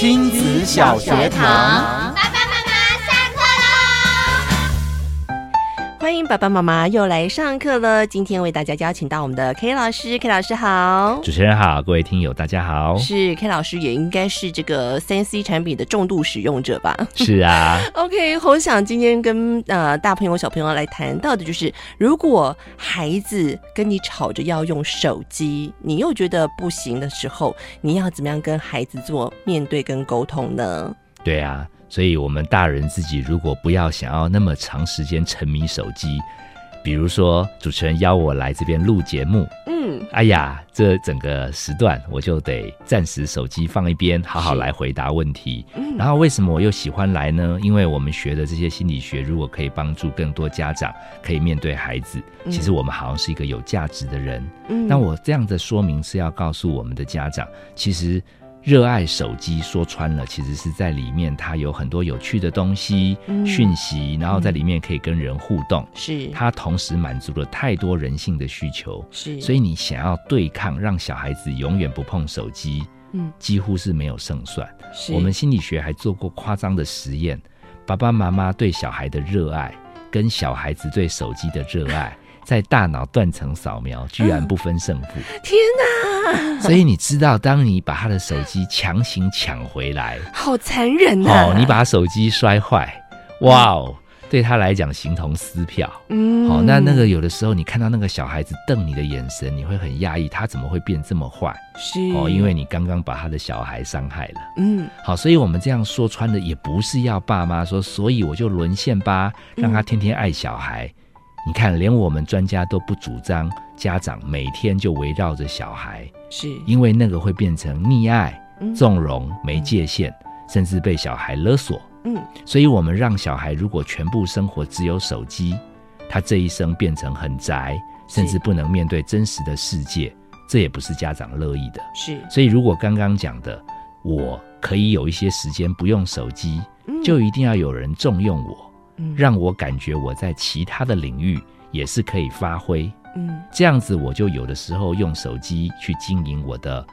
亲子小学堂。欢迎爸爸妈妈又来上课了。今天为大家邀请到我们的 K 老师，K 老师好，主持人好，各位听友大家好。是 K 老师也应该是这个三 C 产品的重度使用者吧？是啊。OK，我想今天跟呃大朋友小朋友来谈到的就是，如果孩子跟你吵着要用手机，你又觉得不行的时候，你要怎么样跟孩子做面对跟沟通呢？对啊。所以，我们大人自己如果不要想要那么长时间沉迷手机，比如说主持人邀我来这边录节目，嗯，哎呀，这整个时段我就得暂时手机放一边，好好来回答问题。嗯，然后为什么我又喜欢来呢？因为我们学的这些心理学，如果可以帮助更多家长可以面对孩子，其实我们好像是一个有价值的人。嗯，那我这样的说明是要告诉我们的家长，其实。热爱手机，说穿了，其实是在里面，它有很多有趣的东西、嗯、讯息，然后在里面可以跟人互动。是，它同时满足了太多人性的需求。是，所以你想要对抗，让小孩子永远不碰手机，嗯，几乎是没有胜算。是，我们心理学还做过夸张的实验，爸爸妈妈对小孩的热爱，跟小孩子对手机的热爱。在大脑断层扫描，居然不分胜负！天哪！所以你知道，当你把他的手机强行抢回来，好残忍啊！哦，你把手机摔坏，哇哦，对他来讲形同撕票。嗯，好，那那个有的时候，你看到那个小孩子瞪你的眼神，你会很压抑，他怎么会变这么坏？是哦，因为你刚刚把他的小孩伤害了。嗯，好，所以我们这样说穿的，也不是要爸妈说，所以我就沦陷吧，让他天天爱小孩。你看，连我们专家都不主张家长每天就围绕着小孩，是。因为那个会变成溺爱、纵容、没界限，甚至被小孩勒索。嗯，所以我们让小孩如果全部生活只有手机，他这一生变成很宅，甚至不能面对真实的世界，这也不是家长乐意的。是，所以如果刚刚讲的，我可以有一些时间不用手机，就一定要有人重用我。让我感觉我在其他的领域也是可以发挥，嗯，这样子我就有的时候用手机去经营我的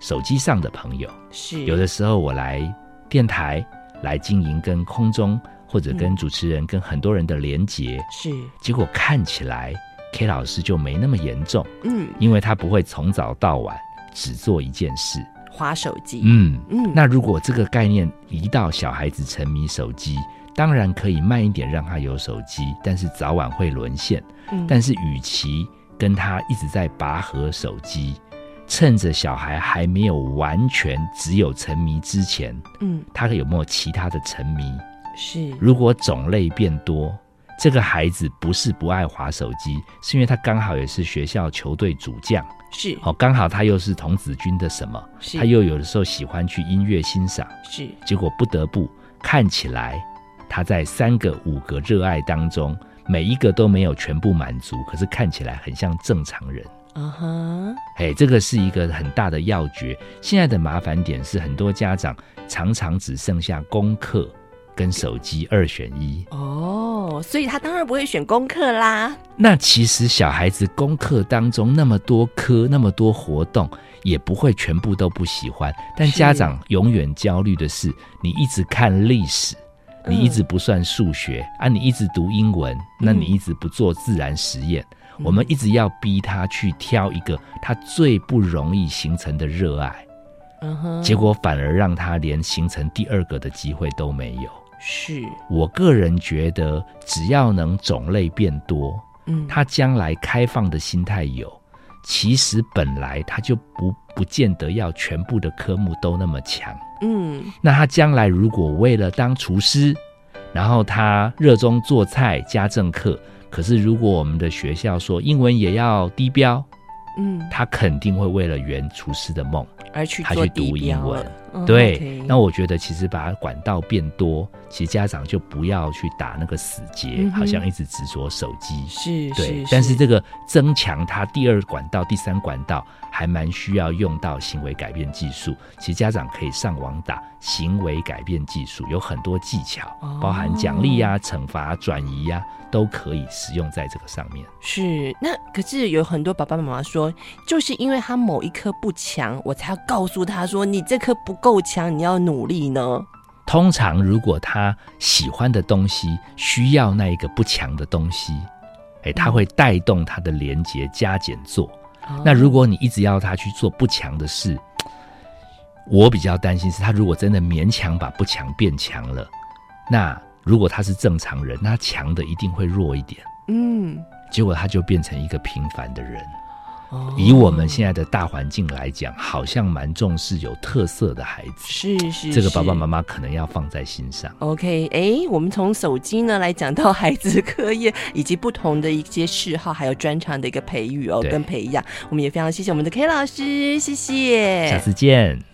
手机上的朋友，是。有的时候我来电台来经营跟空中或者跟主持人跟很多人的连接，是。结果看起来 K 老师就没那么严重，嗯，因为他不会从早到晚只做一件事，滑手机，嗯嗯，那如果这个概念移到小孩子沉迷手机。当然可以慢一点让他有手机，但是早晚会沦陷。嗯，但是与其跟他一直在拔河手机，趁着小孩还没有完全只有沉迷之前，嗯，他有没有其他的沉迷？是，如果种类变多，这个孩子不是不爱滑手机，是因为他刚好也是学校球队主将，是，哦，刚好他又是童子军的什么，是，他又有的时候喜欢去音乐欣赏，是，结果不得不看起来。他在三个五个热爱当中，每一个都没有全部满足，可是看起来很像正常人。嗯哼，哎，这个是一个很大的要诀。现在的麻烦点是，很多家长常常只剩下功课跟手机二选一。哦，所以他当然不会选功课啦。那其实小孩子功课当中那么多科，那么多活动，也不会全部都不喜欢。但家长永远焦虑的是，你一直看历史。你一直不算数学、嗯、啊，你一直读英文，那你一直不做自然实验。嗯、我们一直要逼他去挑一个他最不容易形成的热爱，嗯哼，结果反而让他连形成第二个的机会都没有。是。我个人觉得，只要能种类变多，嗯，他将来开放的心态有，其实本来他就不不见得要全部的科目都那么强。嗯，那他将来如果为了当厨师，然后他热衷做菜家政课，可是如果我们的学校说英文也要低标，嗯，他肯定会为了圆厨师的梦而去他去读英文。对，那我觉得其实把管道变多，其实家长就不要去打那个死结，嗯、好像一直执着手机。是，对。但是这个增强他第二管道、第三管道，还蛮需要用到行为改变技术。其实家长可以上网打行为改变技术，有很多技巧，哦、包含奖励呀、啊、惩罚、转移呀、啊，都可以使用在这个上面。是，那可是有很多爸爸妈妈说，就是因为他某一科不强，我才要告诉他说，你这颗不。够强，你要努力呢？通常，如果他喜欢的东西需要那一个不强的东西，哎，他会带动他的连接加减做。哦、那如果你一直要他去做不强的事，我比较担心是他如果真的勉强把不强变强了，那如果他是正常人，那强的一定会弱一点。嗯，结果他就变成一个平凡的人。以我们现在的大环境来讲，好像蛮重视有特色的孩子。是是，是，这个爸爸妈妈可能要放在心上。OK，哎，我们从手机呢来讲到孩子课业以及不同的一些嗜好，还有专长的一个培育哦，跟培养。我们也非常谢谢我们的 K 老师，谢谢，下次见。